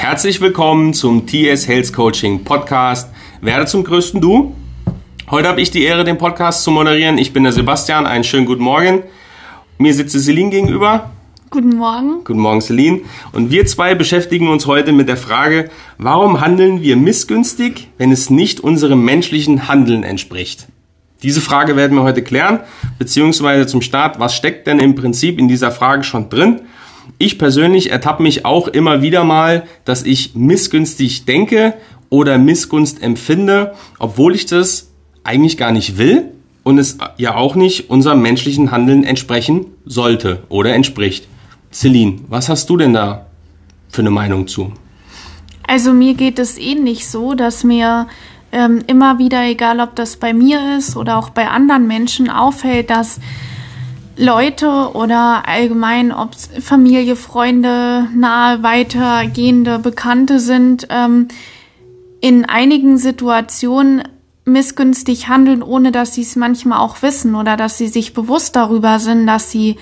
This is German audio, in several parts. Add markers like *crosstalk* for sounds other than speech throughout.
Herzlich willkommen zum TS Health Coaching Podcast. Werde zum größten Du. Heute habe ich die Ehre, den Podcast zu moderieren. Ich bin der Sebastian. Einen schönen guten Morgen. Mir sitzt Celine gegenüber. Guten Morgen. Guten Morgen, Celine. Und wir zwei beschäftigen uns heute mit der Frage, warum handeln wir missgünstig, wenn es nicht unserem menschlichen Handeln entspricht? Diese Frage werden wir heute klären, beziehungsweise zum Start, was steckt denn im Prinzip in dieser Frage schon drin? Ich persönlich ertappe mich auch immer wieder mal, dass ich missgünstig denke oder Missgunst empfinde, obwohl ich das eigentlich gar nicht will und es ja auch nicht unserem menschlichen Handeln entsprechen sollte oder entspricht. Celine, was hast du denn da für eine Meinung zu? Also mir geht es ähnlich so, dass mir ähm, immer wieder, egal ob das bei mir ist oder auch bei anderen Menschen, auffällt, dass Leute oder allgemein, ob es Familie, Freunde, nahe, weitergehende Bekannte sind, ähm, in einigen Situationen missgünstig handeln, ohne dass sie es manchmal auch wissen oder dass sie sich bewusst darüber sind, dass sie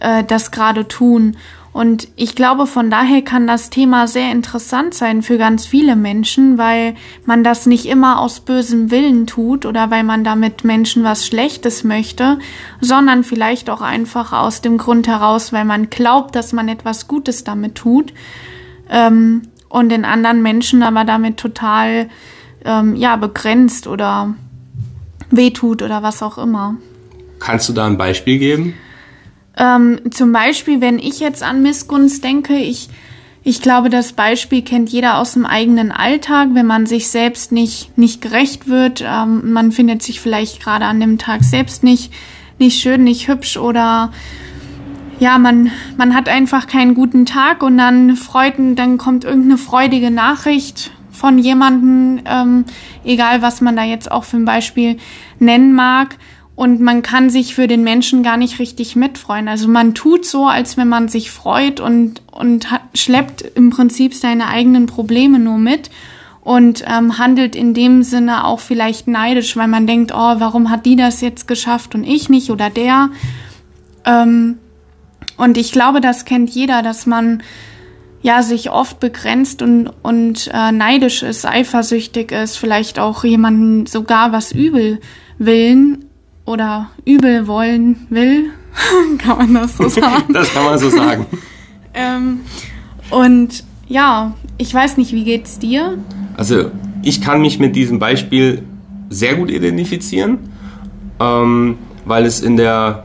äh, das gerade tun. Und ich glaube, von daher kann das Thema sehr interessant sein für ganz viele Menschen, weil man das nicht immer aus bösem Willen tut oder weil man damit Menschen was Schlechtes möchte, sondern vielleicht auch einfach aus dem Grund heraus, weil man glaubt, dass man etwas Gutes damit tut ähm, und den anderen Menschen aber damit total ähm, ja begrenzt oder wehtut oder was auch immer. Kannst du da ein Beispiel geben? Ähm, zum Beispiel, wenn ich jetzt an Missgunst denke, ich, ich glaube, das Beispiel kennt jeder aus dem eigenen Alltag, wenn man sich selbst nicht, nicht gerecht wird. Ähm, man findet sich vielleicht gerade an dem Tag selbst nicht, nicht schön, nicht hübsch oder ja, man, man hat einfach keinen guten Tag und dann freut, dann kommt irgendeine freudige Nachricht von jemandem, ähm, egal was man da jetzt auch für ein Beispiel nennen mag und man kann sich für den Menschen gar nicht richtig mitfreuen. Also man tut so, als wenn man sich freut und, und hat, schleppt im Prinzip seine eigenen Probleme nur mit und ähm, handelt in dem Sinne auch vielleicht neidisch, weil man denkt, oh, warum hat die das jetzt geschafft und ich nicht oder der. Ähm, und ich glaube, das kennt jeder, dass man ja sich oft begrenzt und, und äh, neidisch ist, eifersüchtig ist, vielleicht auch jemanden sogar was übel willen oder übel wollen will. *laughs* kann man das so *laughs* sagen? das kann man so sagen. *laughs* ähm, und ja, ich weiß nicht, wie geht's dir? Also ich kann mich mit diesem Beispiel sehr gut identifizieren, ähm, weil es in der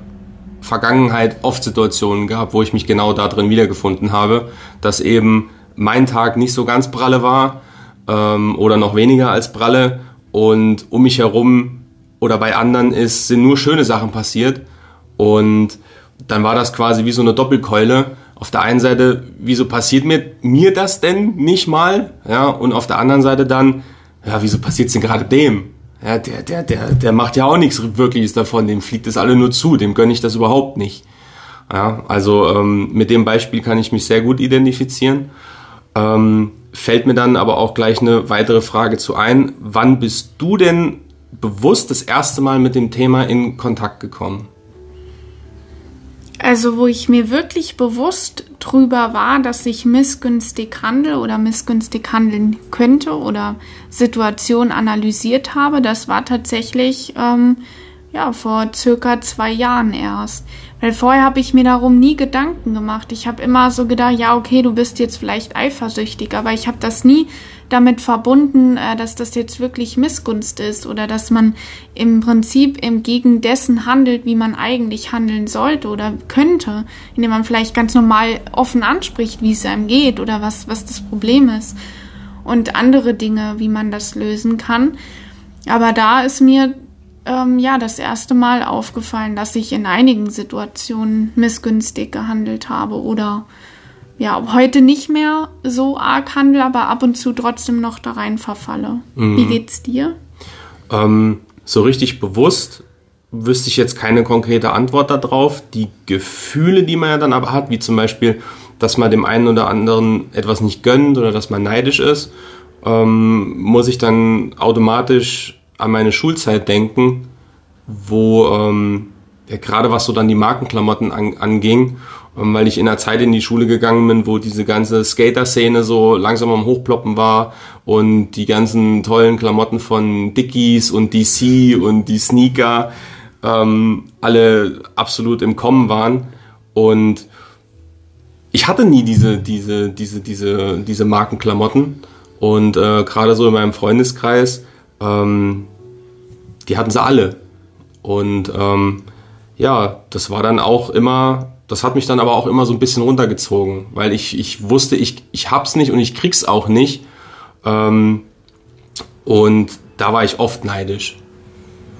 Vergangenheit oft Situationen gab, wo ich mich genau da drin wiedergefunden habe, dass eben mein Tag nicht so ganz pralle war ähm, oder noch weniger als pralle und um mich herum oder bei anderen ist, sind nur schöne Sachen passiert. Und dann war das quasi wie so eine Doppelkeule. Auf der einen Seite, wieso passiert mir, mir das denn nicht mal? Ja, und auf der anderen Seite dann, ja, wieso passiert es denn gerade dem? Ja, der, der, der, der macht ja auch nichts Wirkliches davon, dem fliegt das alle nur zu, dem gönne ich das überhaupt nicht. Ja, also ähm, mit dem Beispiel kann ich mich sehr gut identifizieren. Ähm, fällt mir dann aber auch gleich eine weitere Frage zu ein. Wann bist du denn bewusst das erste Mal mit dem Thema in Kontakt gekommen? Also, wo ich mir wirklich bewusst drüber war, dass ich missgünstig handle oder missgünstig handeln könnte oder Situation analysiert habe, das war tatsächlich ähm, ja vor circa zwei Jahren erst. Weil vorher habe ich mir darum nie Gedanken gemacht. Ich habe immer so gedacht, ja, okay, du bist jetzt vielleicht eifersüchtig, aber ich habe das nie damit verbunden, äh, dass das jetzt wirklich Missgunst ist oder dass man im Prinzip im Gegen dessen handelt, wie man eigentlich handeln sollte oder könnte, indem man vielleicht ganz normal offen anspricht, wie es einem geht oder was, was das Problem ist und andere Dinge, wie man das lösen kann. Aber da ist mir ähm, ja das erste Mal aufgefallen, dass ich in einigen Situationen missgünstig gehandelt habe oder ja, heute nicht mehr so arg handle, aber ab und zu trotzdem noch da rein verfalle. Mhm. Wie geht's dir? Ähm, so richtig bewusst wüsste ich jetzt keine konkrete Antwort darauf. Die Gefühle, die man ja dann aber hat, wie zum Beispiel, dass man dem einen oder anderen etwas nicht gönnt oder dass man neidisch ist, ähm, muss ich dann automatisch an meine Schulzeit denken, wo ähm, ja, gerade was so dann die Markenklamotten an, anging weil ich in einer Zeit in die Schule gegangen bin, wo diese ganze Skater-Szene so langsam am Hochploppen war und die ganzen tollen Klamotten von Dickies und DC und die Sneaker ähm, alle absolut im Kommen waren und ich hatte nie diese, diese, diese, diese, diese Markenklamotten und äh, gerade so in meinem Freundeskreis, ähm, die hatten sie alle. Und ähm, ja, das war dann auch immer, das hat mich dann aber auch immer so ein bisschen runtergezogen, weil ich, ich wusste, ich, ich hab's nicht und ich krieg's auch nicht. Ähm, und da war ich oft neidisch.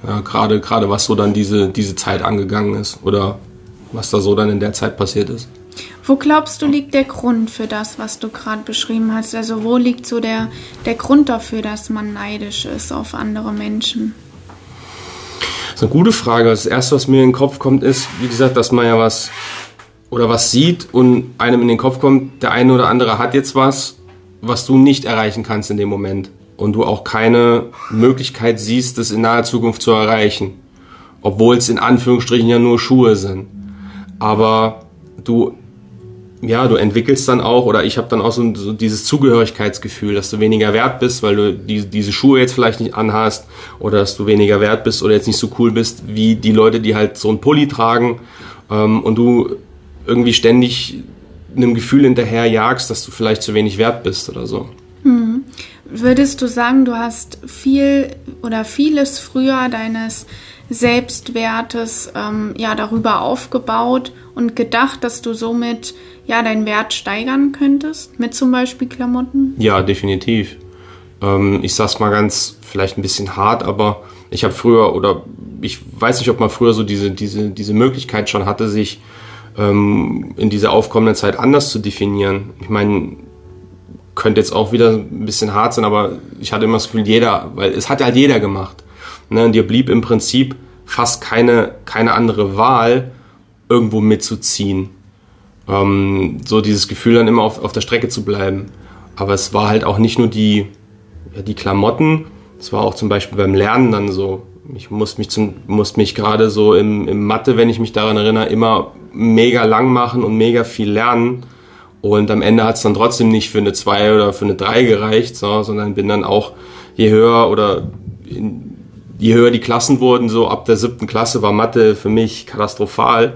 Ja, gerade, gerade was so dann diese, diese Zeit angegangen ist oder was da so dann in der Zeit passiert ist. Wo glaubst du, liegt der Grund für das, was du gerade beschrieben hast? Also wo liegt so der, der Grund dafür, dass man neidisch ist auf andere Menschen? Das ist eine gute Frage. Das Erste, was mir in den Kopf kommt, ist, wie gesagt, dass man ja was oder was sieht und einem in den Kopf kommt, der eine oder andere hat jetzt was, was du nicht erreichen kannst in dem Moment. Und du auch keine Möglichkeit siehst, das in naher Zukunft zu erreichen. Obwohl es in Anführungsstrichen ja nur Schuhe sind. Aber du ja, du entwickelst dann auch, oder ich habe dann auch so, so, dieses Zugehörigkeitsgefühl, dass du weniger wert bist, weil du die, diese Schuhe jetzt vielleicht nicht anhast, oder dass du weniger wert bist oder jetzt nicht so cool bist wie die Leute, die halt so einen Pulli tragen ähm, und du irgendwie ständig einem Gefühl hinterher jagst, dass du vielleicht zu wenig wert bist oder so. Hm. Würdest du sagen, du hast viel oder vieles früher deines Selbstwertes ähm, ja darüber aufgebaut und gedacht, dass du somit ja deinen Wert steigern könntest mit zum Beispiel Klamotten? Ja, definitiv. Ähm, ich sag's mal ganz vielleicht ein bisschen hart, aber ich habe früher oder ich weiß nicht, ob man früher so diese diese diese Möglichkeit schon hatte, sich ähm, in dieser aufkommenden Zeit anders zu definieren. Ich meine, könnte jetzt auch wieder ein bisschen hart sein, aber ich hatte immer das Gefühl, jeder, weil es hat halt jeder gemacht. Ne? Und dir blieb im Prinzip fast keine, keine andere Wahl, irgendwo mitzuziehen. Ähm, so dieses Gefühl dann immer auf, auf der Strecke zu bleiben. Aber es war halt auch nicht nur die, ja, die Klamotten, es war auch zum Beispiel beim Lernen dann so. Ich musste mich, zum, musste mich gerade so im, im Mathe, wenn ich mich daran erinnere, immer mega lang machen und mega viel lernen. Und am Ende hat es dann trotzdem nicht für eine 2 oder für eine 3 gereicht, so, sondern bin dann auch je höher oder in, je höher die Klassen wurden, so ab der siebten Klasse war Mathe für mich katastrophal.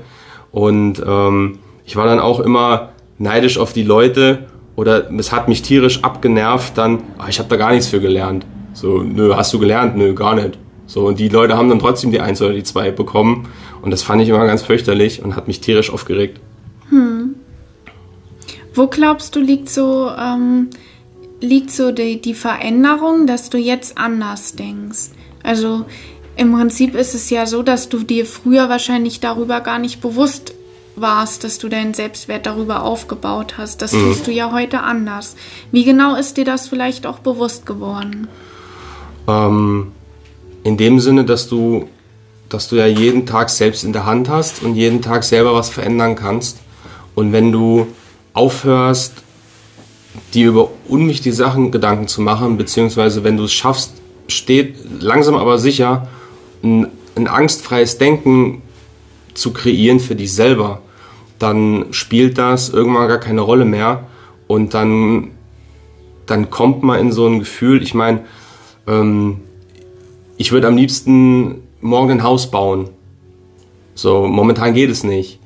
Und ähm, ich war dann auch immer neidisch auf die Leute oder es hat mich tierisch abgenervt dann, ach, ich habe da gar nichts für gelernt. So, nö, hast du gelernt? Nö, gar nicht. So, und die Leute haben dann trotzdem die Eins oder die Zwei bekommen. Und das fand ich immer ganz fürchterlich und hat mich tierisch aufgeregt. Hm. Wo glaubst du, liegt so, ähm, liegt so die, die Veränderung, dass du jetzt anders denkst? Also im Prinzip ist es ja so, dass du dir früher wahrscheinlich darüber gar nicht bewusst warst, dass du deinen Selbstwert darüber aufgebaut hast. Das mhm. tust du ja heute anders. Wie genau ist dir das vielleicht auch bewusst geworden? Ähm, in dem Sinne, dass du, dass du ja jeden Tag selbst in der Hand hast und jeden Tag selber was verändern kannst. Und wenn du aufhörst, dir über unwichtige Sachen Gedanken zu machen, beziehungsweise wenn du es schaffst, steht langsam aber sicher ein, ein angstfreies Denken zu kreieren für dich selber, dann spielt das irgendwann gar keine Rolle mehr und dann, dann kommt man in so ein Gefühl, ich meine, ähm, ich würde am liebsten morgen ein Haus bauen. So, momentan geht es nicht.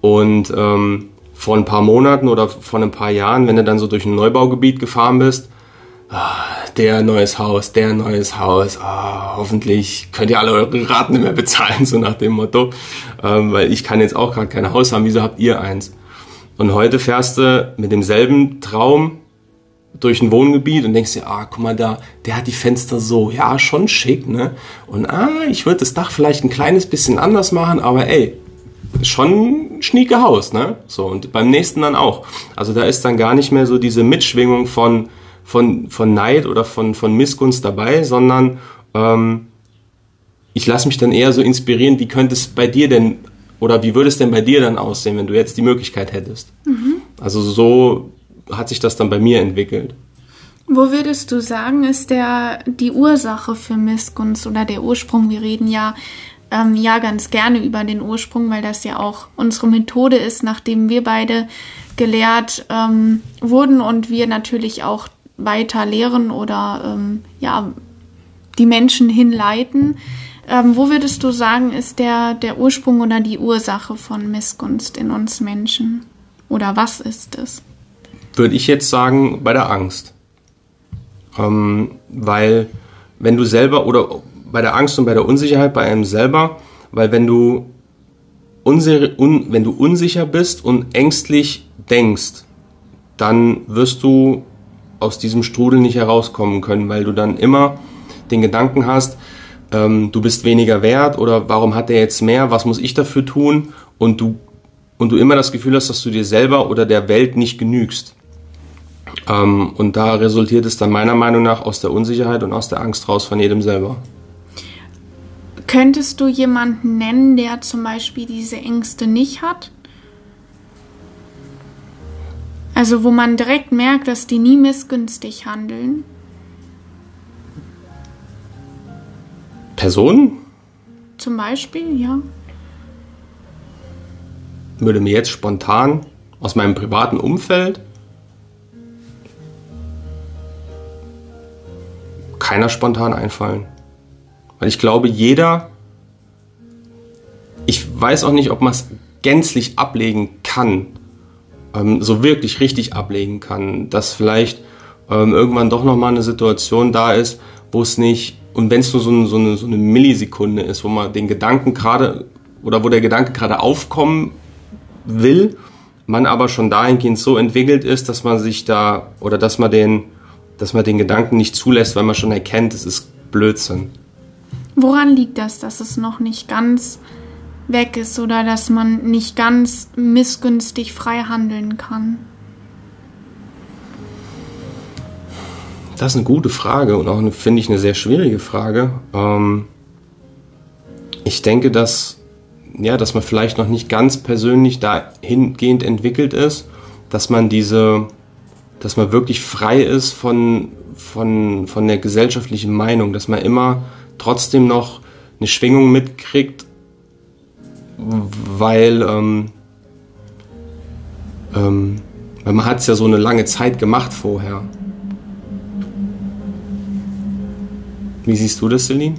Und ähm, vor ein paar Monaten oder vor ein paar Jahren, wenn du dann so durch ein Neubaugebiet gefahren bist, ah, der neues Haus, der neues Haus, ah, hoffentlich könnt ihr alle eure Raten nicht mehr bezahlen, *laughs* so nach dem Motto, ähm, weil ich kann jetzt auch gerade kein Haus haben, wieso habt ihr eins? Und heute fährst du mit demselben Traum durch ein Wohngebiet und denkst dir, ah, guck mal da, der hat die Fenster so, ja, schon schick, ne? Und ah, ich würde das Dach vielleicht ein kleines bisschen anders machen, aber ey, schon ein schnieke Haus, ne? So, und beim nächsten dann auch. Also da ist dann gar nicht mehr so diese Mitschwingung von, von, von Neid oder von, von Missgunst dabei, sondern ähm, ich lasse mich dann eher so inspirieren, wie könnte es bei dir denn oder wie würde es denn bei dir dann aussehen, wenn du jetzt die Möglichkeit hättest? Mhm. Also so hat sich das dann bei mir entwickelt. Wo würdest du sagen, ist der die Ursache für Missgunst oder der Ursprung? Wir reden ja ähm, ja ganz gerne über den Ursprung, weil das ja auch unsere Methode ist, nachdem wir beide gelehrt ähm, wurden und wir natürlich auch weiter lehren oder ähm, ja die Menschen hinleiten. Ähm, wo würdest du sagen, ist der, der Ursprung oder die Ursache von Missgunst in uns Menschen? Oder was ist es? Würde ich jetzt sagen, bei der Angst. Ähm, weil wenn du selber oder bei der Angst und bei der Unsicherheit bei einem selber, weil wenn du, unsicher, un, wenn du unsicher bist und ängstlich denkst, dann wirst du aus diesem Strudel nicht herauskommen können, weil du dann immer den Gedanken hast, ähm, du bist weniger wert oder warum hat er jetzt mehr, was muss ich dafür tun und du, und du immer das Gefühl hast, dass du dir selber oder der Welt nicht genügst. Ähm, und da resultiert es dann meiner Meinung nach aus der Unsicherheit und aus der Angst raus von jedem selber. Könntest du jemanden nennen, der zum Beispiel diese Ängste nicht hat? Also wo man direkt merkt, dass die nie missgünstig handeln? Personen? Zum Beispiel, ja. Würde mir jetzt spontan aus meinem privaten Umfeld keiner spontan einfallen. Weil ich glaube, jeder, ich weiß auch nicht, ob man es gänzlich ablegen kann, ähm, so wirklich richtig ablegen kann, dass vielleicht ähm, irgendwann doch nochmal eine Situation da ist, wo es nicht, und wenn es nur so, ein, so, eine, so eine Millisekunde ist, wo man den Gedanken gerade, oder wo der Gedanke gerade aufkommen will, man aber schon dahingehend so entwickelt ist, dass man sich da, oder dass man den, dass man den Gedanken nicht zulässt, weil man schon erkennt, es ist Blödsinn. Woran liegt das, dass es noch nicht ganz weg ist oder dass man nicht ganz missgünstig frei handeln kann? Das ist eine gute Frage und auch, finde ich, eine sehr schwierige Frage. Ähm, ich denke, dass, ja, dass man vielleicht noch nicht ganz persönlich dahingehend entwickelt ist, dass man diese dass man wirklich frei ist von, von, von der gesellschaftlichen Meinung, dass man immer trotzdem noch eine Schwingung mitkriegt, weil, ähm, ähm, weil man hat es ja so eine lange Zeit gemacht vorher. Wie siehst du das, Celine?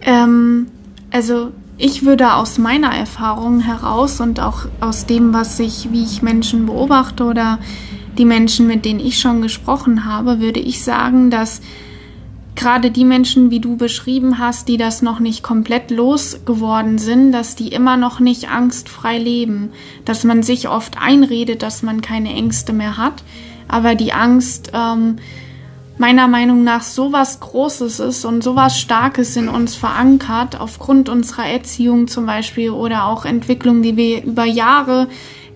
Ähm, also ich würde aus meiner Erfahrung heraus und auch aus dem, was ich, wie ich Menschen beobachte oder die Menschen, mit denen ich schon gesprochen habe, würde ich sagen, dass gerade die Menschen, wie du beschrieben hast, die das noch nicht komplett losgeworden sind, dass die immer noch nicht angstfrei leben, dass man sich oft einredet, dass man keine Ängste mehr hat, aber die Angst ähm, meiner Meinung nach so was Großes ist und so was Starkes in uns verankert, aufgrund unserer Erziehung zum Beispiel oder auch Entwicklung, die wir über Jahre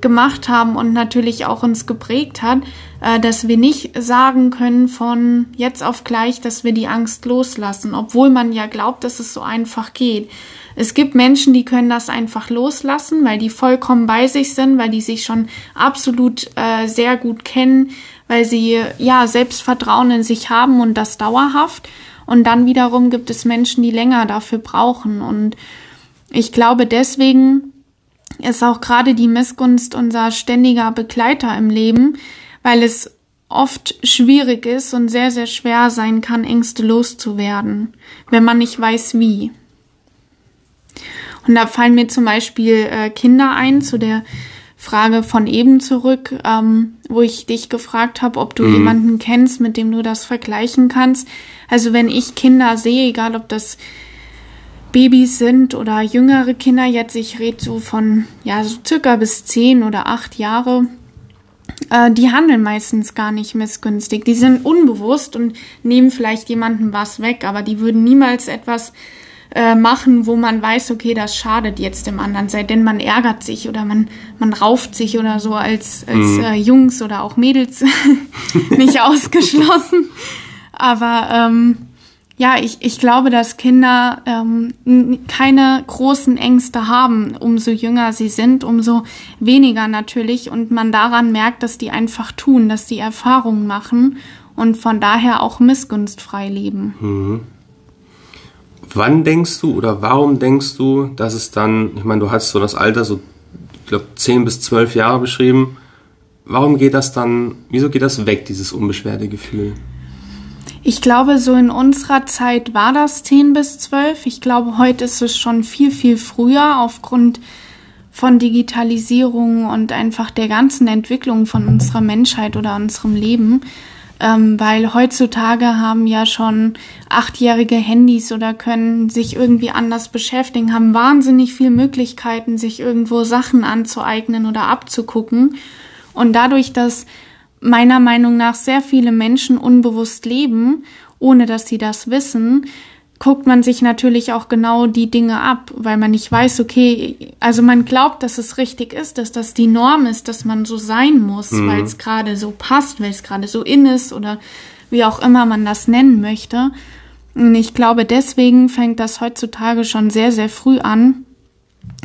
gemacht haben und natürlich auch uns geprägt hat, äh, dass wir nicht sagen können von jetzt auf gleich, dass wir die Angst loslassen, obwohl man ja glaubt, dass es so einfach geht. Es gibt Menschen, die können das einfach loslassen, weil die vollkommen bei sich sind, weil die sich schon absolut äh, sehr gut kennen, weil sie ja Selbstvertrauen in sich haben und das dauerhaft. Und dann wiederum gibt es Menschen, die länger dafür brauchen. Und ich glaube deswegen, ist auch gerade die Missgunst unser ständiger Begleiter im Leben, weil es oft schwierig ist und sehr, sehr schwer sein kann, Ängste loszuwerden, wenn man nicht weiß wie. Und da fallen mir zum Beispiel äh, Kinder ein, zu der Frage von eben zurück, ähm, wo ich dich gefragt habe, ob du mhm. jemanden kennst, mit dem du das vergleichen kannst. Also wenn ich Kinder sehe, egal ob das Babys sind oder jüngere Kinder jetzt, ich rede so von ja so circa bis zehn oder acht Jahre, äh, die handeln meistens gar nicht missgünstig. Die sind unbewusst und nehmen vielleicht jemandem was weg, aber die würden niemals etwas äh, machen, wo man weiß, okay, das schadet jetzt dem anderen, sei denn man ärgert sich oder man, man rauft sich oder so als, als mhm. äh, Jungs oder auch Mädels *laughs* nicht *laughs* ausgeschlossen. Aber ähm, ja, ich, ich glaube, dass Kinder ähm, keine großen Ängste haben. Umso jünger sie sind, umso weniger natürlich. Und man daran merkt, dass die einfach tun, dass die Erfahrungen machen und von daher auch missgunstfrei leben. Mhm. wann denkst du oder warum denkst du, dass es dann, ich meine, du hast so das Alter, so, ich glaube, 10 bis 12 Jahre beschrieben. Warum geht das dann, wieso geht das weg, dieses unbeschwerte Gefühl? Ich glaube, so in unserer Zeit war das 10 bis 12. Ich glaube, heute ist es schon viel, viel früher aufgrund von Digitalisierung und einfach der ganzen Entwicklung von unserer Menschheit oder unserem Leben. Ähm, weil heutzutage haben ja schon achtjährige Handys oder können sich irgendwie anders beschäftigen, haben wahnsinnig viele Möglichkeiten, sich irgendwo Sachen anzueignen oder abzugucken. Und dadurch, dass meiner Meinung nach sehr viele Menschen unbewusst leben, ohne dass sie das wissen, guckt man sich natürlich auch genau die Dinge ab, weil man nicht weiß, okay, also man glaubt, dass es richtig ist, dass das die Norm ist, dass man so sein muss, mhm. weil es gerade so passt, weil es gerade so in ist oder wie auch immer man das nennen möchte. Und ich glaube, deswegen fängt das heutzutage schon sehr, sehr früh an,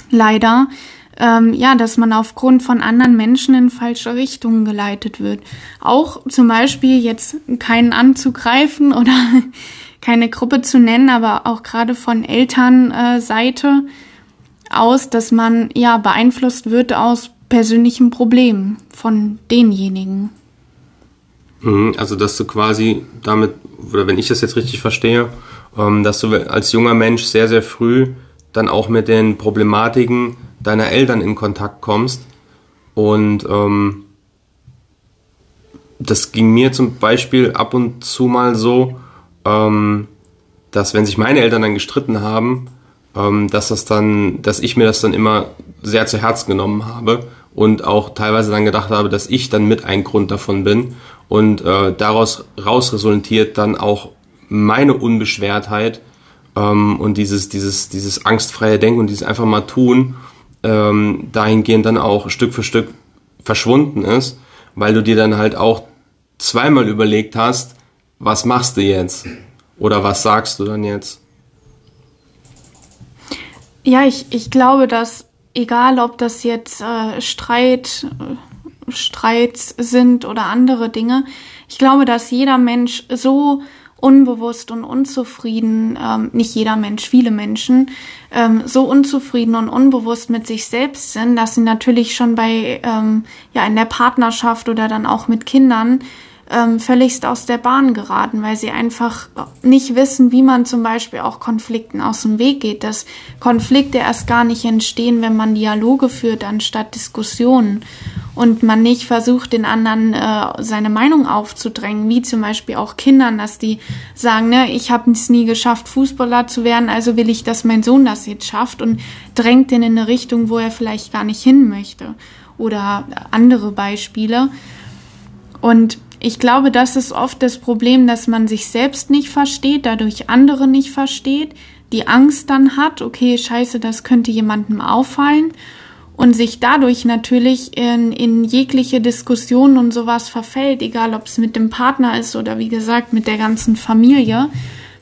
leider, ähm, ja, dass man aufgrund von anderen Menschen in falsche Richtungen geleitet wird. Auch zum Beispiel jetzt keinen anzugreifen *laughs* oder keine Gruppe zu nennen, aber auch gerade von Elternseite aus, dass man ja beeinflusst wird aus persönlichen Problemen von denjenigen. Mhm, also dass du quasi damit, oder wenn ich das jetzt richtig verstehe, ähm, dass du als junger Mensch sehr, sehr früh dann auch mit den Problematiken deiner Eltern in Kontakt kommst. Und ähm, das ging mir zum Beispiel ab und zu mal so, ähm, dass wenn sich meine Eltern dann gestritten haben, ähm, dass das dann, dass ich mir das dann immer sehr zu Herzen genommen habe und auch teilweise dann gedacht habe, dass ich dann mit ein Grund davon bin und äh, daraus raus resultiert dann auch meine Unbeschwertheit ähm, und dieses, dieses, dieses angstfreie Denken und dieses einfach mal tun, ähm, dahingehend dann auch Stück für Stück verschwunden ist, weil du dir dann halt auch zweimal überlegt hast, was machst du jetzt? Oder was sagst du dann jetzt? Ja, ich, ich glaube, dass egal ob das jetzt äh, Streit, äh, Streits sind oder andere Dinge, ich glaube, dass jeder Mensch so unbewusst und unzufrieden, ähm, nicht jeder Mensch, viele Menschen, ähm, so unzufrieden und unbewusst mit sich selbst sind, dass sie natürlich schon bei, ähm, ja, in der Partnerschaft oder dann auch mit Kindern ähm, völligst aus der Bahn geraten, weil sie einfach nicht wissen, wie man zum Beispiel auch Konflikten aus dem Weg geht, dass Konflikte erst gar nicht entstehen, wenn man Dialoge führt, anstatt Diskussionen und man nicht versucht, den anderen äh, seine Meinung aufzudrängen, wie zum Beispiel auch Kindern, dass die sagen, ne, ich habe es nie geschafft, Fußballer zu werden, also will ich, dass mein Sohn das jetzt schafft und drängt den in eine Richtung, wo er vielleicht gar nicht hin möchte. Oder andere Beispiele. Und ich glaube, das ist oft das Problem, dass man sich selbst nicht versteht, dadurch andere nicht versteht, die Angst dann hat, okay, scheiße, das könnte jemandem auffallen und sich dadurch natürlich in, in jegliche Diskussionen und sowas verfällt, egal ob es mit dem Partner ist oder wie gesagt mit der ganzen Familie,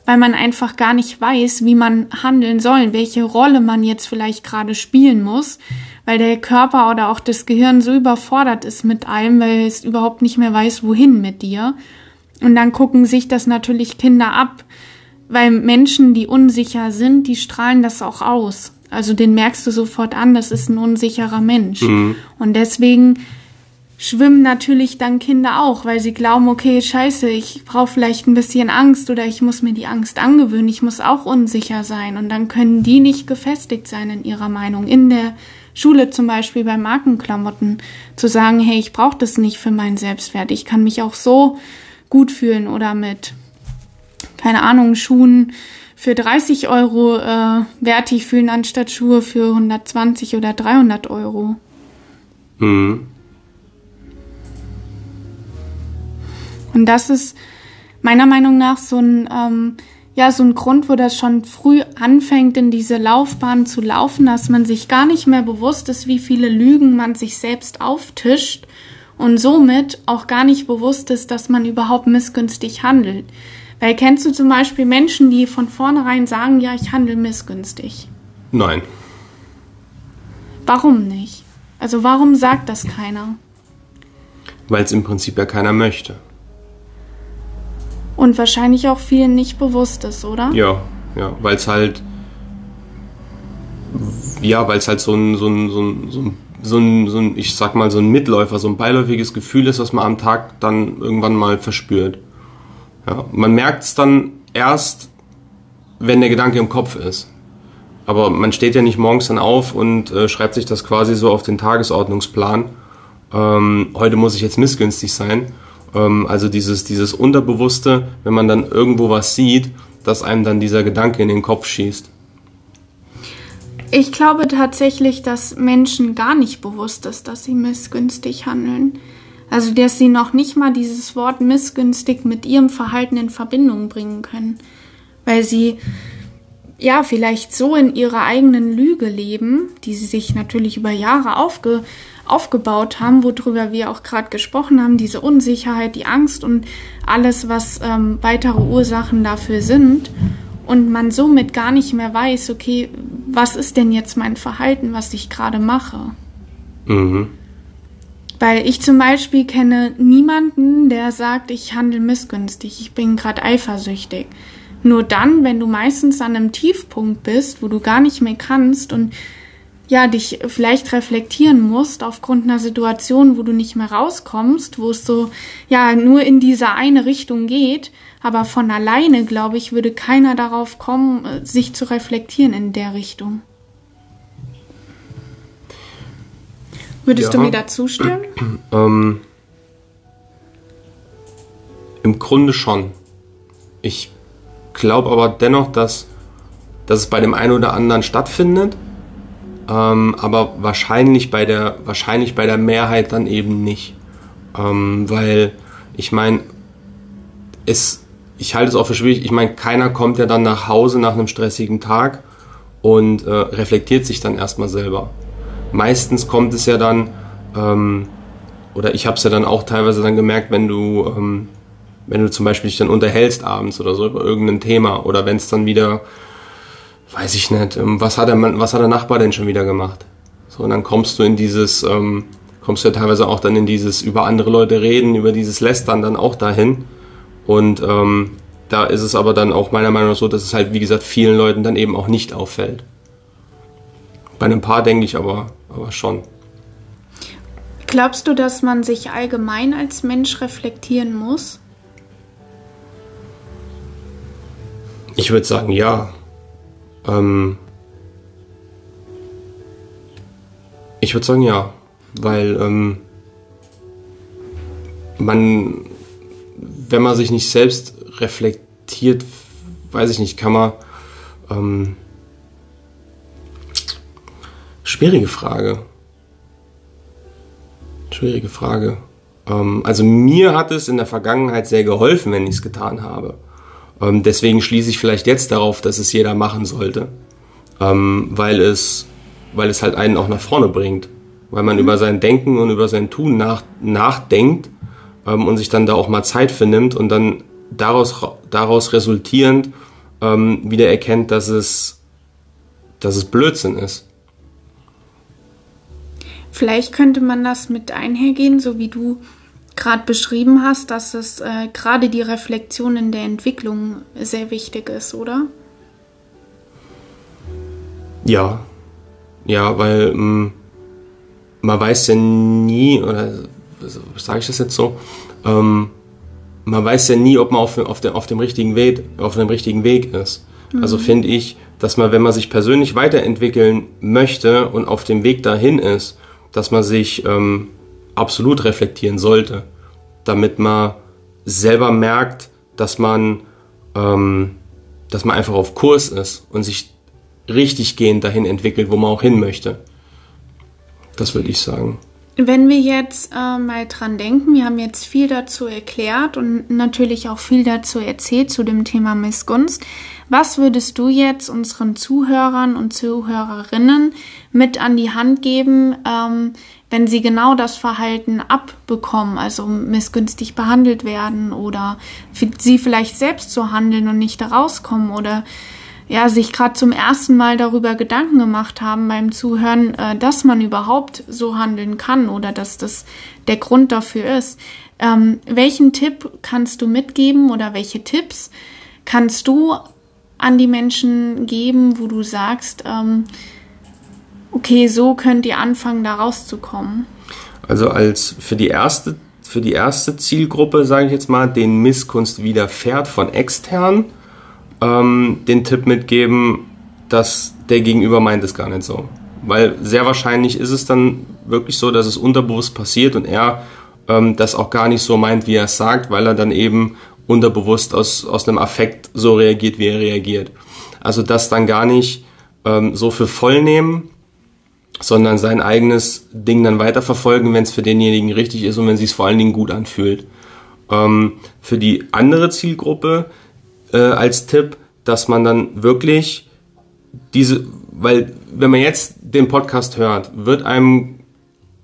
weil man einfach gar nicht weiß, wie man handeln soll, welche Rolle man jetzt vielleicht gerade spielen muss, weil der Körper oder auch das Gehirn so überfordert ist mit allem, weil es überhaupt nicht mehr weiß, wohin mit dir. Und dann gucken sich das natürlich Kinder ab, weil Menschen, die unsicher sind, die strahlen das auch aus. Also den merkst du sofort an, das ist ein unsicherer Mensch. Mhm. Und deswegen schwimmen natürlich dann Kinder auch, weil sie glauben, okay, scheiße, ich brauche vielleicht ein bisschen Angst oder ich muss mir die Angst angewöhnen, ich muss auch unsicher sein. Und dann können die nicht gefestigt sein in ihrer Meinung in der Schule zum Beispiel bei Markenklamotten zu sagen, hey, ich brauche das nicht für meinen Selbstwert. Ich kann mich auch so gut fühlen oder mit, keine Ahnung, Schuhen für 30 Euro äh, wertig fühlen, anstatt Schuhe für 120 oder 300 Euro. Mhm. Und das ist meiner Meinung nach so ein ähm, ja so ein Grund, wo das schon früh anfängt, in diese Laufbahn zu laufen, dass man sich gar nicht mehr bewusst ist, wie viele Lügen man sich selbst auftischt und somit auch gar nicht bewusst ist, dass man überhaupt missgünstig handelt. Weil kennst du zum Beispiel Menschen, die von vornherein sagen, ja, ich handle missgünstig? Nein. Warum nicht? Also warum sagt das keiner? Weil es im Prinzip ja keiner möchte. Und wahrscheinlich auch vielen nicht bewusst ist, oder? Ja, Ja, weil es halt, ja, weil es halt so ein, so ein, so ein, so ein so ein, so ein, ich sag mal, so ein Mitläufer, so ein beiläufiges Gefühl ist, was man am Tag dann irgendwann mal verspürt. Ja, man merkt es dann erst, wenn der Gedanke im Kopf ist. Aber man steht ja nicht morgens dann auf und äh, schreibt sich das quasi so auf den Tagesordnungsplan. Ähm, heute muss ich jetzt missgünstig sein. Ähm, also dieses, dieses Unterbewusste, wenn man dann irgendwo was sieht, dass einem dann dieser Gedanke in den Kopf schießt. Ich glaube tatsächlich, dass Menschen gar nicht bewusst ist, dass sie missgünstig handeln. Also, dass sie noch nicht mal dieses Wort missgünstig mit ihrem Verhalten in Verbindung bringen können. Weil sie, ja, vielleicht so in ihrer eigenen Lüge leben, die sie sich natürlich über Jahre aufge, aufgebaut haben, worüber wir auch gerade gesprochen haben, diese Unsicherheit, die Angst und alles, was ähm, weitere Ursachen dafür sind. Und man somit gar nicht mehr weiß, okay, was ist denn jetzt mein Verhalten, was ich gerade mache? Mhm. Weil ich zum Beispiel kenne niemanden, der sagt, ich handle missgünstig, ich bin gerade eifersüchtig. Nur dann, wenn du meistens an einem Tiefpunkt bist, wo du gar nicht mehr kannst und ja, dich vielleicht reflektieren musst aufgrund einer Situation, wo du nicht mehr rauskommst, wo es so, ja, nur in diese eine Richtung geht, aber von alleine, glaube ich, würde keiner darauf kommen, äh, sich zu reflektieren in der Richtung. Würdest ja. du mir da zustimmen? *clears throat* Ähm, Im Grunde schon. Ich glaube aber dennoch, dass, dass es bei dem einen oder anderen stattfindet, ähm, aber wahrscheinlich bei, der, wahrscheinlich bei der Mehrheit dann eben nicht. Ähm, weil ich meine, es ich halte es auch für schwierig. Ich meine, keiner kommt ja dann nach Hause nach einem stressigen Tag und äh, reflektiert sich dann erstmal selber. Meistens kommt es ja dann, ähm, oder ich habe es ja dann auch teilweise dann gemerkt, wenn du, ähm, wenn du zum Beispiel dich dann unterhältst abends oder so über irgendein Thema oder wenn es dann wieder, weiß ich nicht, ähm, was hat der was hat der Nachbar denn schon wieder gemacht? So, und dann kommst du in dieses, ähm, kommst du ja teilweise auch dann in dieses über andere Leute reden, über dieses Lästern dann auch dahin und ähm, da ist es aber dann auch meiner Meinung nach so, dass es halt, wie gesagt, vielen Leuten dann eben auch nicht auffällt. Bei einem Paar denke ich aber, aber schon. Glaubst du, dass man sich allgemein als Mensch reflektieren muss? Ich würde sagen, ja. Ähm ich würde sagen, ja. Weil ähm, man wenn man sich nicht selbst reflektiert, weiß ich nicht, kann man. Ähm, schwierige Frage. Schwierige Frage. Ähm, also mir hat es in der Vergangenheit sehr geholfen, wenn ich es getan habe. Ähm, deswegen schließe ich vielleicht jetzt darauf, dass es jeder machen sollte. Ähm, weil, es, weil es halt einen auch nach vorne bringt. Weil man mhm. über sein Denken und über sein Tun nach, nachdenkt ähm, und sich dann da auch mal Zeit für nimmt und dann daraus, daraus resultierend ähm, wieder erkennt, dass es, dass es Blödsinn ist. Vielleicht könnte man das mit einhergehen, so wie du gerade beschrieben hast, dass es äh, gerade die Reflexion in der Entwicklung sehr wichtig ist, oder? Ja, ja, weil ähm, man weiß ja nie, oder sage ich das jetzt so, ähm, man weiß ja nie, ob man auf, auf, dem, auf, dem, richtigen Weg, auf dem richtigen Weg ist. Mhm. Also finde ich, dass man, wenn man sich persönlich weiterentwickeln möchte und auf dem Weg dahin ist, dass man sich ähm, absolut reflektieren sollte, damit man selber merkt, dass man, ähm, dass man einfach auf Kurs ist und sich richtig gehend dahin entwickelt, wo man auch hin möchte. Das würde ich sagen. Wenn wir jetzt äh, mal dran denken, wir haben jetzt viel dazu erklärt und natürlich auch viel dazu erzählt zu dem Thema Missgunst. Was würdest du jetzt unseren Zuhörern und Zuhörerinnen mit an die Hand geben, ähm, wenn sie genau das Verhalten abbekommen, also missgünstig behandelt werden oder sie vielleicht selbst so handeln und nicht da rauskommen oder ja, sich gerade zum ersten Mal darüber Gedanken gemacht haben beim Zuhören, äh, dass man überhaupt so handeln kann oder dass das der Grund dafür ist. Ähm, welchen Tipp kannst du mitgeben oder welche Tipps kannst du an die Menschen geben, wo du sagst, ähm, okay, so könnt ihr anfangen, da rauszukommen? Also als für die erste, für die erste Zielgruppe, sage ich jetzt mal, den Misskunst widerfährt von extern, ähm, den Tipp mitgeben, dass der Gegenüber meint es gar nicht so. Weil sehr wahrscheinlich ist es dann wirklich so, dass es unterbewusst passiert und er ähm, das auch gar nicht so meint, wie er es sagt, weil er dann eben unterbewusst aus, aus einem Affekt so reagiert, wie er reagiert. Also das dann gar nicht ähm, so für voll nehmen, sondern sein eigenes Ding dann weiterverfolgen, wenn es für denjenigen richtig ist und wenn sich vor allen Dingen gut anfühlt. Ähm, für die andere Zielgruppe äh, als Tipp, dass man dann wirklich diese, weil wenn man jetzt den Podcast hört, wird einem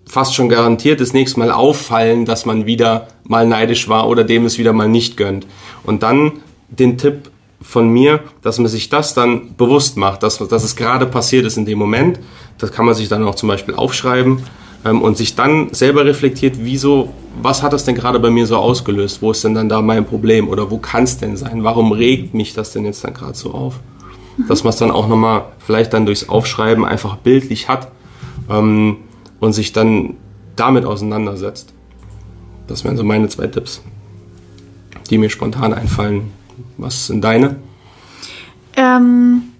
fast schon garantiert das nächste Mal auffallen, dass man wieder mal neidisch war oder dem es wieder mal nicht gönnt. Und dann den Tipp von mir, dass man sich das dann bewusst macht, dass, dass es gerade passiert ist in dem Moment. Das kann man sich dann auch zum Beispiel aufschreiben ähm, und sich dann selber reflektiert, wieso, was hat das denn gerade bei mir so ausgelöst? Wo ist denn dann da mein Problem oder wo kann es denn sein? Warum regt mich das denn jetzt dann gerade so auf? Dass man es dann auch nochmal vielleicht dann durchs Aufschreiben einfach bildlich hat ähm, und sich dann damit auseinandersetzt. Das wären so meine zwei Tipps, die mir spontan einfallen. Was sind deine? Ähm,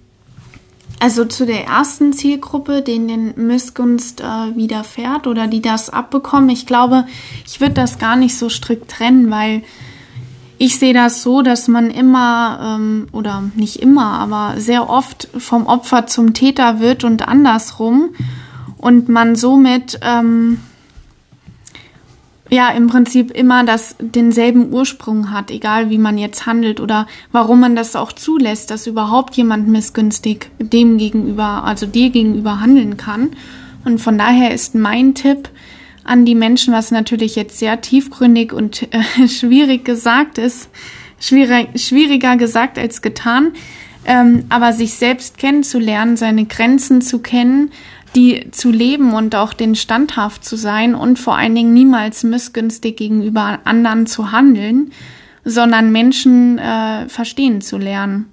also zu der ersten Zielgruppe, denen Missgunst äh, widerfährt oder die das abbekommen, ich glaube, ich würde das gar nicht so strikt trennen, weil ich sehe das so, dass man immer ähm, oder nicht immer, aber sehr oft vom Opfer zum Täter wird und andersrum und man somit ähm, ja im Prinzip immer das denselben Ursprung hat, egal wie man jetzt handelt oder warum man das auch zulässt, dass überhaupt jemand missgünstig dem gegenüber, also dir gegenüber handeln kann. Und von daher ist mein Tipp an die Menschen, was natürlich jetzt sehr tiefgründig und äh, *laughs* schwierig gesagt ist, schwierig, schwieriger gesagt als getan, ähm, aber sich selbst kennenzulernen, seine Grenzen zu kennen die zu leben und auch den standhaft zu sein und vor allen Dingen niemals missgünstig gegenüber anderen zu handeln, sondern Menschen äh, verstehen zu lernen,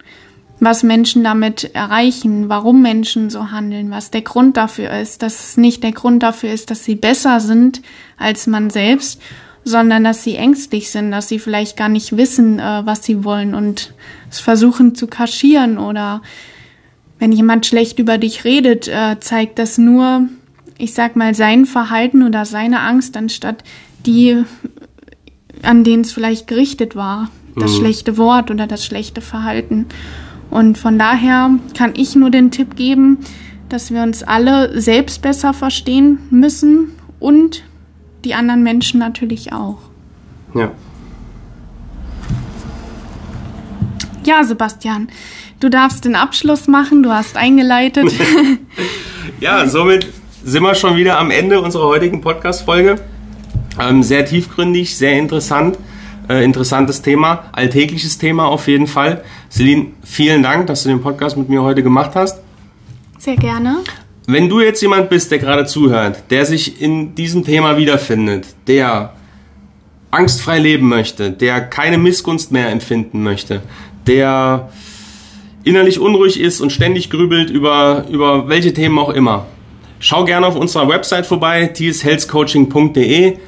was Menschen damit erreichen, warum Menschen so handeln, was der Grund dafür ist, dass es nicht der Grund dafür ist, dass sie besser sind als man selbst, sondern dass sie ängstlich sind, dass sie vielleicht gar nicht wissen, äh, was sie wollen und es versuchen zu kaschieren oder wenn jemand schlecht über dich redet, äh, zeigt das nur, ich sag mal, sein Verhalten oder seine Angst, anstatt die, an denen es vielleicht gerichtet war. Das mhm. schlechte Wort oder das schlechte Verhalten. Und von daher kann ich nur den Tipp geben, dass wir uns alle selbst besser verstehen müssen und die anderen Menschen natürlich auch. Ja. Ja, Sebastian. Du darfst den Abschluss machen, du hast eingeleitet. *laughs* ja, somit sind wir schon wieder am Ende unserer heutigen Podcast-Folge. Ähm, sehr tiefgründig, sehr interessant. Äh, interessantes Thema, alltägliches Thema auf jeden Fall. Celine, vielen Dank, dass du den Podcast mit mir heute gemacht hast. Sehr gerne. Wenn du jetzt jemand bist, der gerade zuhört, der sich in diesem Thema wiederfindet, der angstfrei leben möchte, der keine Missgunst mehr empfinden möchte, der innerlich unruhig ist und ständig grübelt über, über welche Themen auch immer. Schau gerne auf unserer Website vorbei, tshealthcoaching.de.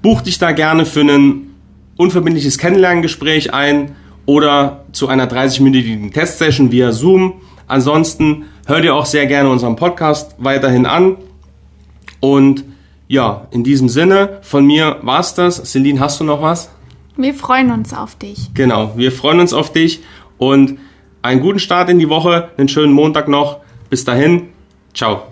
Buch dich da gerne für ein unverbindliches Kennenlerngespräch ein oder zu einer 30-minütigen Testsession via Zoom. Ansonsten hör dir auch sehr gerne unseren Podcast weiterhin an. Und ja, in diesem Sinne, von mir war's das. Celine, hast du noch was? Wir freuen uns auf dich. Genau, wir freuen uns auf dich und einen guten Start in die Woche, einen schönen Montag noch. Bis dahin, ciao.